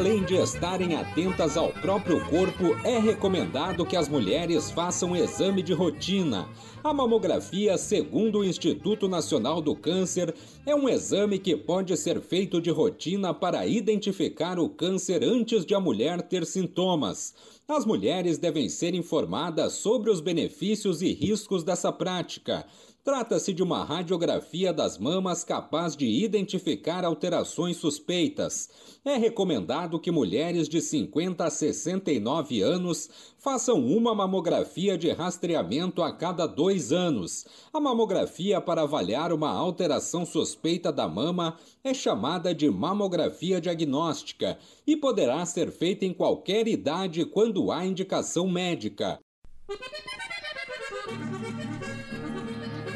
Além de estarem atentas ao próprio corpo, é recomendado que as mulheres façam exame de rotina. A mamografia, segundo o Instituto Nacional do Câncer, é um exame que pode ser feito de rotina para identificar o câncer antes de a mulher ter sintomas. As mulheres devem ser informadas sobre os benefícios e riscos dessa prática. Trata-se de uma radiografia das mamas capaz de identificar alterações suspeitas. É recomendado que mulheres de 50 a 69 anos façam uma mamografia de rastreamento a cada dois anos. A mamografia para avaliar uma alteração suspeita da mama é chamada de mamografia diagnóstica e poderá ser feita em qualquer idade quando há indicação médica.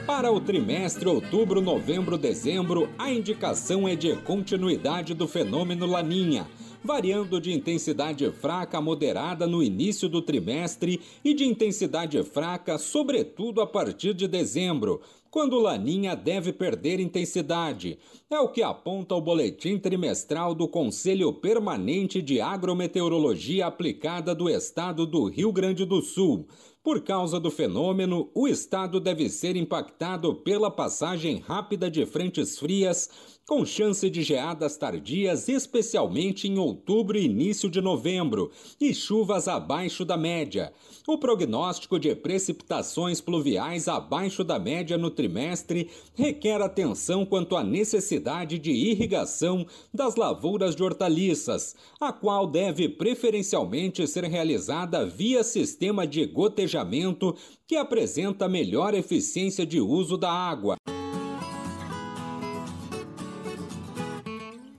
Para o trimestre outubro-novembro-dezembro, a indicação é de continuidade do fenômeno Laninha, variando de intensidade fraca a moderada no início do trimestre e de intensidade fraca, sobretudo a partir de dezembro, quando Laninha deve perder intensidade. É o que aponta o boletim trimestral do Conselho Permanente de Agrometeorologia Aplicada do Estado do Rio Grande do Sul. Por causa do fenômeno, o estado deve ser impactado pela passagem rápida de frentes frias, com chance de geadas tardias, especialmente em outubro e início de novembro, e chuvas abaixo da média. O prognóstico de precipitações pluviais abaixo da média no trimestre requer atenção quanto à necessidade de irrigação das lavouras de hortaliças, a qual deve preferencialmente ser realizada via sistema de gotejamento que apresenta melhor eficiência de uso da água.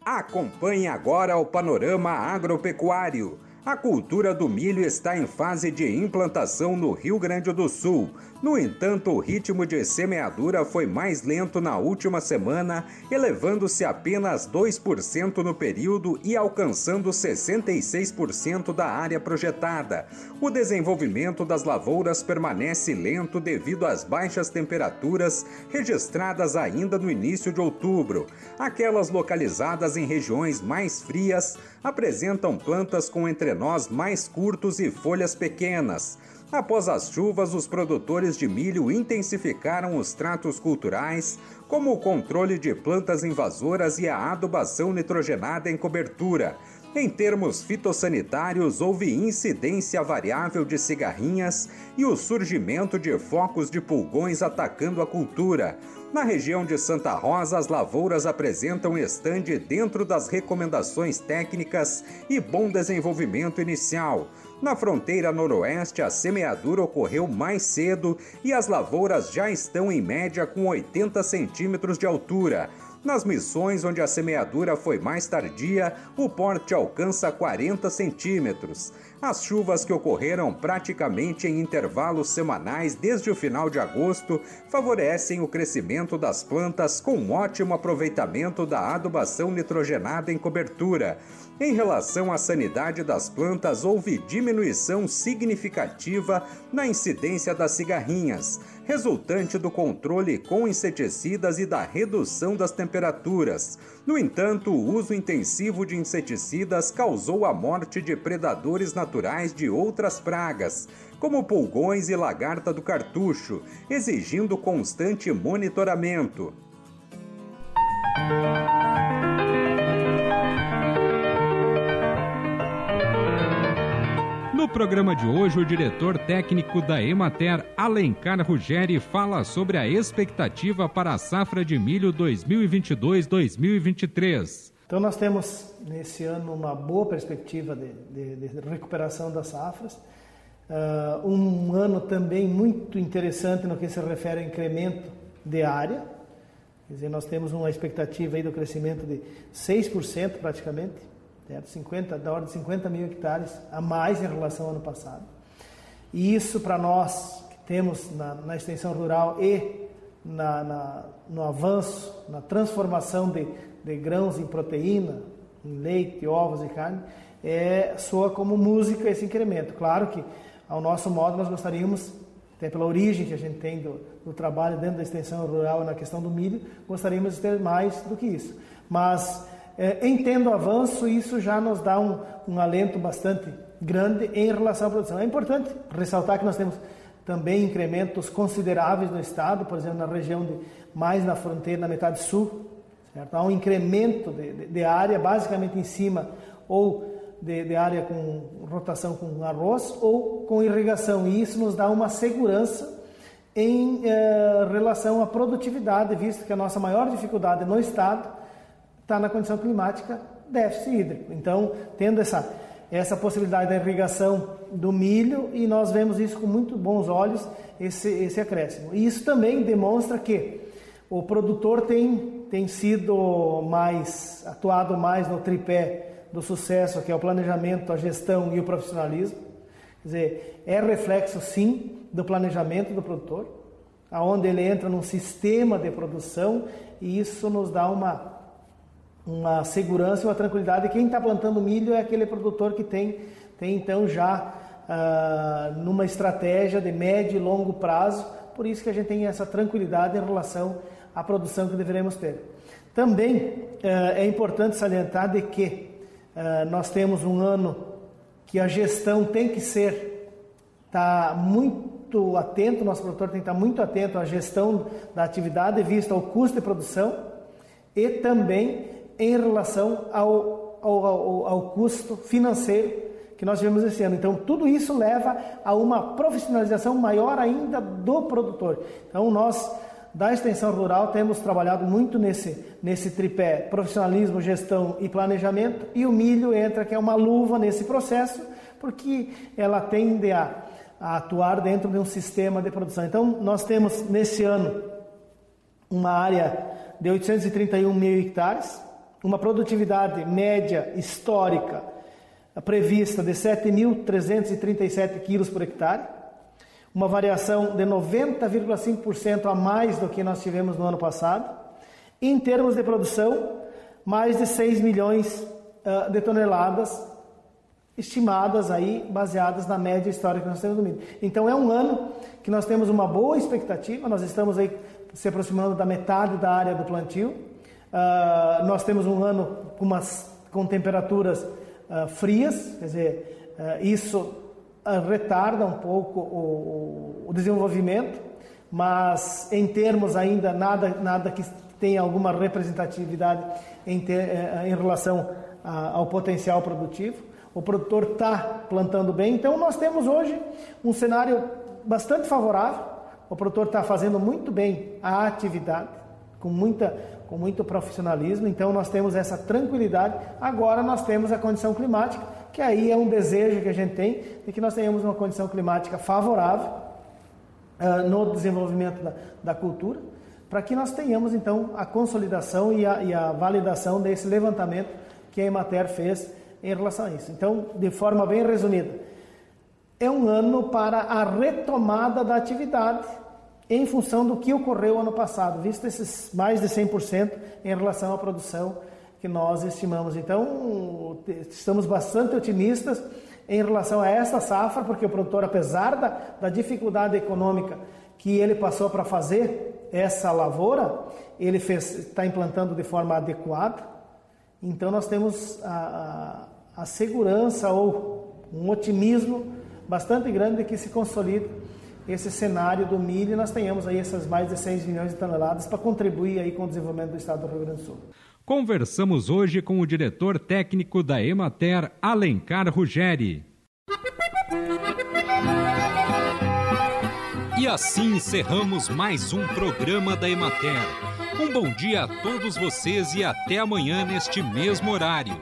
Acompanhe agora o panorama agropecuário. A cultura do milho está em fase de implantação no Rio Grande do Sul. No entanto, o ritmo de semeadura foi mais lento na última semana, elevando-se apenas 2% no período e alcançando 66% da área projetada. O desenvolvimento das lavouras permanece lento devido às baixas temperaturas registradas ainda no início de outubro. Aquelas localizadas em regiões mais frias apresentam plantas com entrenós mais curtos e folhas pequenas. Após as chuvas, os produtores de milho intensificaram os tratos culturais, como o controle de plantas invasoras e a adubação nitrogenada em cobertura. Em termos fitossanitários, houve incidência variável de cigarrinhas e o surgimento de focos de pulgões atacando a cultura. Na região de Santa Rosa, as lavouras apresentam estande dentro das recomendações técnicas e bom desenvolvimento inicial. Na fronteira noroeste, a semeadura ocorreu mais cedo e as lavouras já estão em média com 80 centímetros de altura. Nas missões onde a semeadura foi mais tardia, o porte alcança 40 centímetros. As chuvas que ocorreram praticamente em intervalos semanais desde o final de agosto favorecem o crescimento das plantas com ótimo aproveitamento da adubação nitrogenada em cobertura. Em relação à sanidade das plantas, houve diminuição significativa na incidência das cigarrinhas, resultante do controle com inseticidas e da redução das temperaturas. No entanto, o uso intensivo de inseticidas causou a morte de predadores naturais de outras pragas, como pulgões e lagarta do cartucho, exigindo constante monitoramento. No programa de hoje, o diretor técnico da Emater, Alencar Ruggeri, fala sobre a expectativa para a safra de milho 2022-2023. Então, nós temos nesse ano uma boa perspectiva de, de, de recuperação das safras. Uh, um ano também muito interessante no que se refere ao incremento de área. Quer dizer, nós temos uma expectativa aí do crescimento de 6% praticamente certo? 50, da ordem de 50 mil hectares a mais em relação ao ano passado. E isso para nós que temos na, na extensão rural e na, na, no avanço, na transformação de, de grãos em proteína, em leite, ovos e carne, é, soa como música esse incremento. Claro que, ao nosso modo, nós gostaríamos, até pela origem que a gente tem do, do trabalho dentro da extensão rural na questão do milho, gostaríamos de ter mais do que isso. Mas, é, entendo o avanço, isso já nos dá um, um alento bastante grande em relação à produção. É importante ressaltar que nós temos também incrementos consideráveis no estado, por exemplo, na região de mais na fronteira, na metade sul, certo? há um incremento de, de, de área, basicamente em cima ou de, área com rotação com arroz ou com irrigação, e isso nos dá uma segurança em eh, relação à produtividade, visto que a nossa maior dificuldade no estado está na condição climática déficit hídrico. Então, tendo essa essa possibilidade da irrigação do milho e nós vemos isso com muito bons olhos, esse, esse acréscimo. E isso também demonstra que o produtor tem, tem sido mais, atuado mais no tripé do sucesso, que é o planejamento, a gestão e o profissionalismo. Quer dizer, é reflexo sim do planejamento do produtor, aonde ele entra num sistema de produção e isso nos dá uma uma segurança e uma tranquilidade. Quem está plantando milho é aquele produtor que tem, tem então já uh, numa estratégia de médio e longo prazo, por isso que a gente tem essa tranquilidade em relação à produção que deveremos ter. Também uh, é importante salientar de que uh, nós temos um ano que a gestão tem que ser tá muito atento, nosso produtor tem que estar muito atento à gestão da atividade vista ao custo de produção e também em relação ao, ao, ao, ao custo financeiro que nós tivemos esse ano. Então, tudo isso leva a uma profissionalização maior ainda do produtor. Então, nós da extensão rural temos trabalhado muito nesse, nesse tripé profissionalismo, gestão e planejamento, e o milho entra, que é uma luva nesse processo, porque ela tende a, a atuar dentro de um sistema de produção. Então, nós temos nesse ano uma área de 831 mil hectares, uma produtividade média histórica prevista de 7.337 quilos por hectare, uma variação de 90,5% a mais do que nós tivemos no ano passado. Em termos de produção, mais de 6 milhões uh, de toneladas estimadas aí, baseadas na média histórica que nós temos no milho. Então é um ano que nós temos uma boa expectativa, nós estamos aí se aproximando da metade da área do plantio, Uh, nós temos um ano com, umas, com temperaturas uh, frias, quer dizer, uh, isso retarda um pouco o, o, desenvolvimento, mas em termos ainda nada, nada que tenha alguma representatividade em, ter, eh, em relação ao potencial produtivo. O produtor está plantando bem, então nós temos hoje um cenário bastante favorável. O produtor está fazendo muito bem a atividade, com muita com muito profissionalismo, então nós temos essa tranquilidade. Agora nós temos a condição climática, que aí é um desejo que a gente tem de que nós tenhamos uma condição climática favorável uh, no desenvolvimento da, da cultura, para que nós tenhamos então a consolidação e a, e a validação desse levantamento que a Emater fez em relação a isso. Então, de forma bem resumida, é um ano para a retomada da atividade em função do que ocorreu ano passado, visto esses mais de 100% em relação à produção que nós estimamos. Então, estamos bastante otimistas em relação a essa safra, porque o produtor, apesar da, da dificuldade econômica que ele passou para fazer essa lavoura, ele está implantando de forma adequada. Então, nós temos a, a, a segurança ou um otimismo bastante grande que se consolida esse cenário do milho e nós tenhamos aí essas mais de 6 milhões de toneladas para contribuir aí com o desenvolvimento do estado do Rio Grande do Sul. Conversamos hoje com o diretor técnico da Emater, Alencar Ruggeri. E assim encerramos mais um programa da Emater. Um bom dia a todos vocês e até amanhã neste mesmo horário.